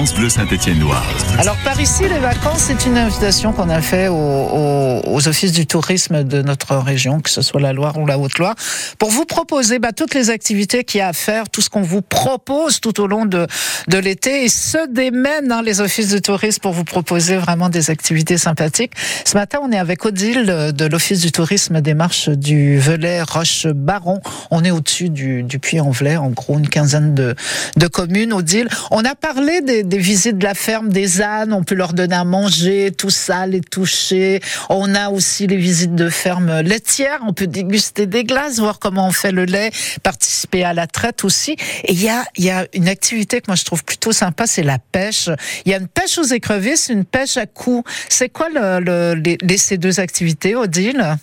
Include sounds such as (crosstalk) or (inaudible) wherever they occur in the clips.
Bleu Saint-Étienne-Loire. Alors par ici les vacances, c'est une invitation qu'on a fait aux, offices du tourisme de notre région, que ce soit la Loire ou la Haute-Loire, pour vous proposer bah, toutes les activités qu'il y a à faire, tout ce qu'on vous propose tout au long de, l'été, et se démènent hein, les offices du tourisme pour vous proposer vraiment des activités sympathiques. Ce matin, on est avec Odile de l'office du tourisme des marches du Velay Roche-Baron. On est au-dessus du, du Puy-en-Velay, en gros une quinzaine de, de communes. Odile, on a parlé des, des, visites de la ferme des ânes, on peut leur donner à manger, tout ça, les toucher. On a aussi les visites de ferme laitière, on peut déguster des glaces, voir comment on fait le lait, participer à la traite aussi. Et il y a, y a une activité que moi je trouve plutôt sympa, c'est la pêche. Il y a une pêche aux écrevisses, une pêche à coups. C'est quoi le, le, les, ces deux activités, Odile?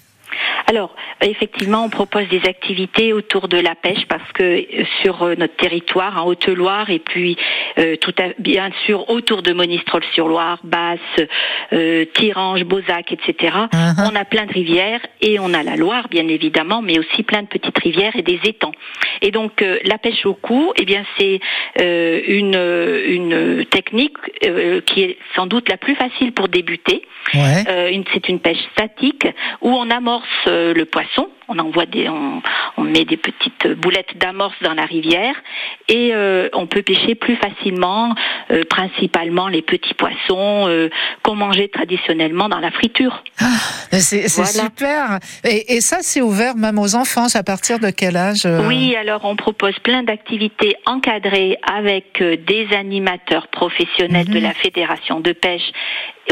Alors, effectivement, on propose des activités autour de la pêche parce que euh, sur euh, notre territoire, en Haute-Loire, et puis euh, tout à, bien sûr autour de Monistrol-sur-Loire, Basse, euh, Tirange, Beauzac, etc., uh-huh. on a plein de rivières et on a la Loire, bien évidemment, mais aussi plein de petites rivières et des étangs. Et donc, euh, la pêche au cou, eh bien, c'est euh, une, une technique qui est sans doute la plus facile pour débuter. Ouais. c'est une pêche statique où on amorce le poisson. On envoie des, on, met des petites boulettes d'amorce dans la rivière et euh, on peut pêcher plus facilement, euh, principalement les petits poissons euh, qu'on mangeait traditionnellement dans la friture. Ah, c'est voilà. super. Et, et ça, c'est ouvert même aux enfants. À partir de quel âge? Oui, alors on propose plein d'activités encadrées avec des animateurs professionnels mmh. de la fédération de pêche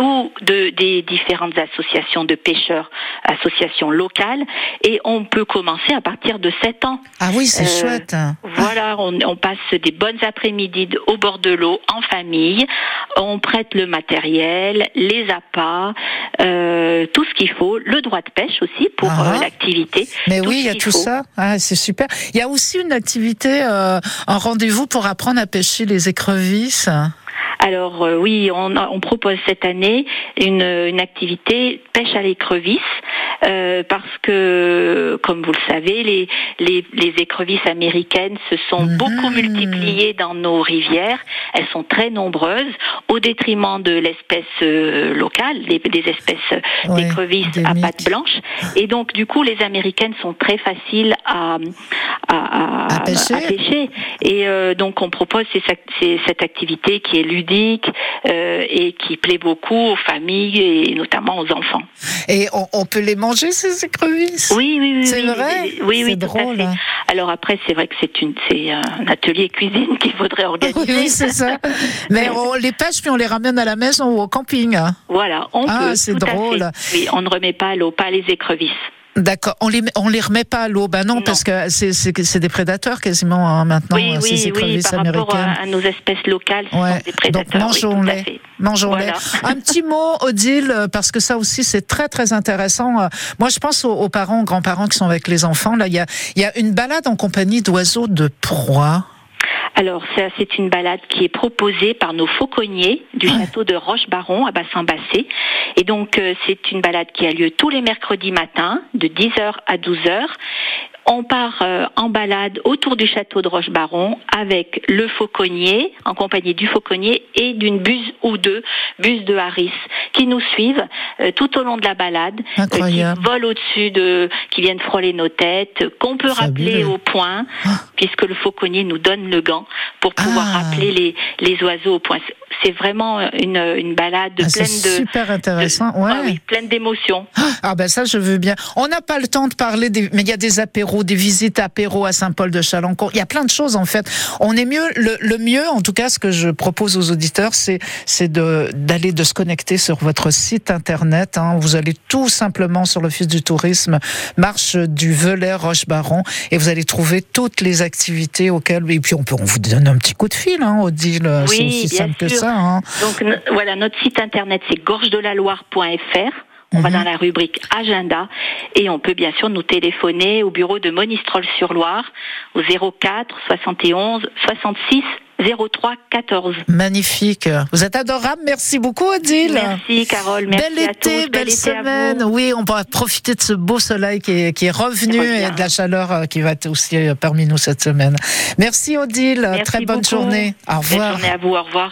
ou de, des différentes associations de pêcheurs, associations locales, et on peut commencer à partir de 7 ans. Ah oui, c'est euh, chouette. Voilà, on, on, passe des bonnes après-midi au bord de l'eau en famille, on prête le matériel, les appâts, euh, tout ce qu'il faut, le droit de pêche aussi pour ah. euh, l'activité. Mais oui, il y a tout faut. ça, ah, c'est super. Il y a aussi une activité, un rendez-vous pour apprendre à pêcher les écrevisses. Alors euh, oui, on, on, propose cette année une, une activité pêche à l'écrevisse euh, parce que, comme vous le savez, les, les, les écrevisses américaines se sont mmh. beaucoup multipliées dans nos rivières. Elles sont très nombreuses au détriment de l'espèce euh, locale, des, des espèces ouais, d'écrevisses à pattes blanches. Et donc, du coup, les américaines sont très faciles à, à, à, à pêcher. à pêcher. Et euh, donc, on propose ces, ces, cette activité qui est ludique euh, et qui plaît beaucoup aux familles et notamment aux enfants. Et on, on peut les manger ces écrevisses? Oui, oui, oui. C'est oui, vrai? Oui, oui, drôle. à fait. Alors après, c'est vrai que c'est une, c'est un atelier cuisine (laughs) qu'il faudrait organiser. Oui, c'est ça. Mais (laughs) on les pêche puis on les ramène à la maison ou au camping. Voilà, on ah, peut. c'est drôle. Oui, on ne remet pas à l'eau, pas les écrevisses. D'accord. On les on les remet pas à l'eau. Ben non, non. parce que c'est c'est des prédateurs quasiment hein, maintenant. Oui, oui, ces oui. Par américaines. rapport à, à, nos espèces locales, ce ouais. sont des prédateurs. Donc mangeons-les. Oui, mangeons-les. Voilà. (laughs) Un petit mot, Odile, parce que ça aussi c'est très très intéressant. Moi, je pense aux, aux parents, aux grands-parents qui sont avec les enfants. Là, il y a il y a une balade en compagnie d'oiseaux de proie. Alors, c'est une balade qui est proposée par nos fauconniers du château de Roche-Baron à Bassin-Bassé. Et donc, euh, c'est une balade qui a lieu tous les mercredis matins, de 10h à 12h. On part euh, en balade autour du château de Roche-Baron avec le fauconnier, en compagnie du fauconnier et d'une buse ou deux, buse de Harris, qui nous suivent euh, tout au long de la balade, euh, qui volent au-dessus de, qui viennent frôler nos têtes, qu'on peut rappeler au point, ah. puisque le fauconnier nous donne le gant pour pouvoir ah. rappeler les, les oiseaux au point c'est vraiment une, une balade ah, pleine de super intéressant, de, ouais. ah oui, pleine d'émotions. Ah ben ça je veux bien. On n'a pas le temps de parler des, mais il y a des apéros, des visites apéros à Saint-Paul de Chalençon. Il y a plein de choses en fait. On est mieux, le, le mieux en tout cas, ce que je propose aux auditeurs, c'est c'est de d'aller de se connecter sur votre site internet. Hein. Vous allez tout simplement sur l'office du tourisme, marche du Velay Roche-Baron, et vous allez trouver toutes les activités auxquelles. Et puis on peut, on vous donne un petit coup de fil, hein, Odile. Oui, c'est aussi simple sûr. que ça. Hein. Donc voilà, notre site internet c'est gorgedelaloire.fr. On va Mhm. dans la rubrique agenda et on peut bien sûr nous téléphoner au bureau de Monistrol-sur-Loire au 04 71 66 03 14. Magnifique. Vous êtes adorable. Merci beaucoup, Odile. Merci Carole, merci Bel à été, tous, belle été semaine. Oui, on va profiter de ce beau soleil qui est, qui est revenu et de la chaleur euh, qui va être aussi euh, parmi nous cette semaine. Merci, Odile. Merci Très bonne beaucoup. journée. Au revoir. journée à vous, au revoir.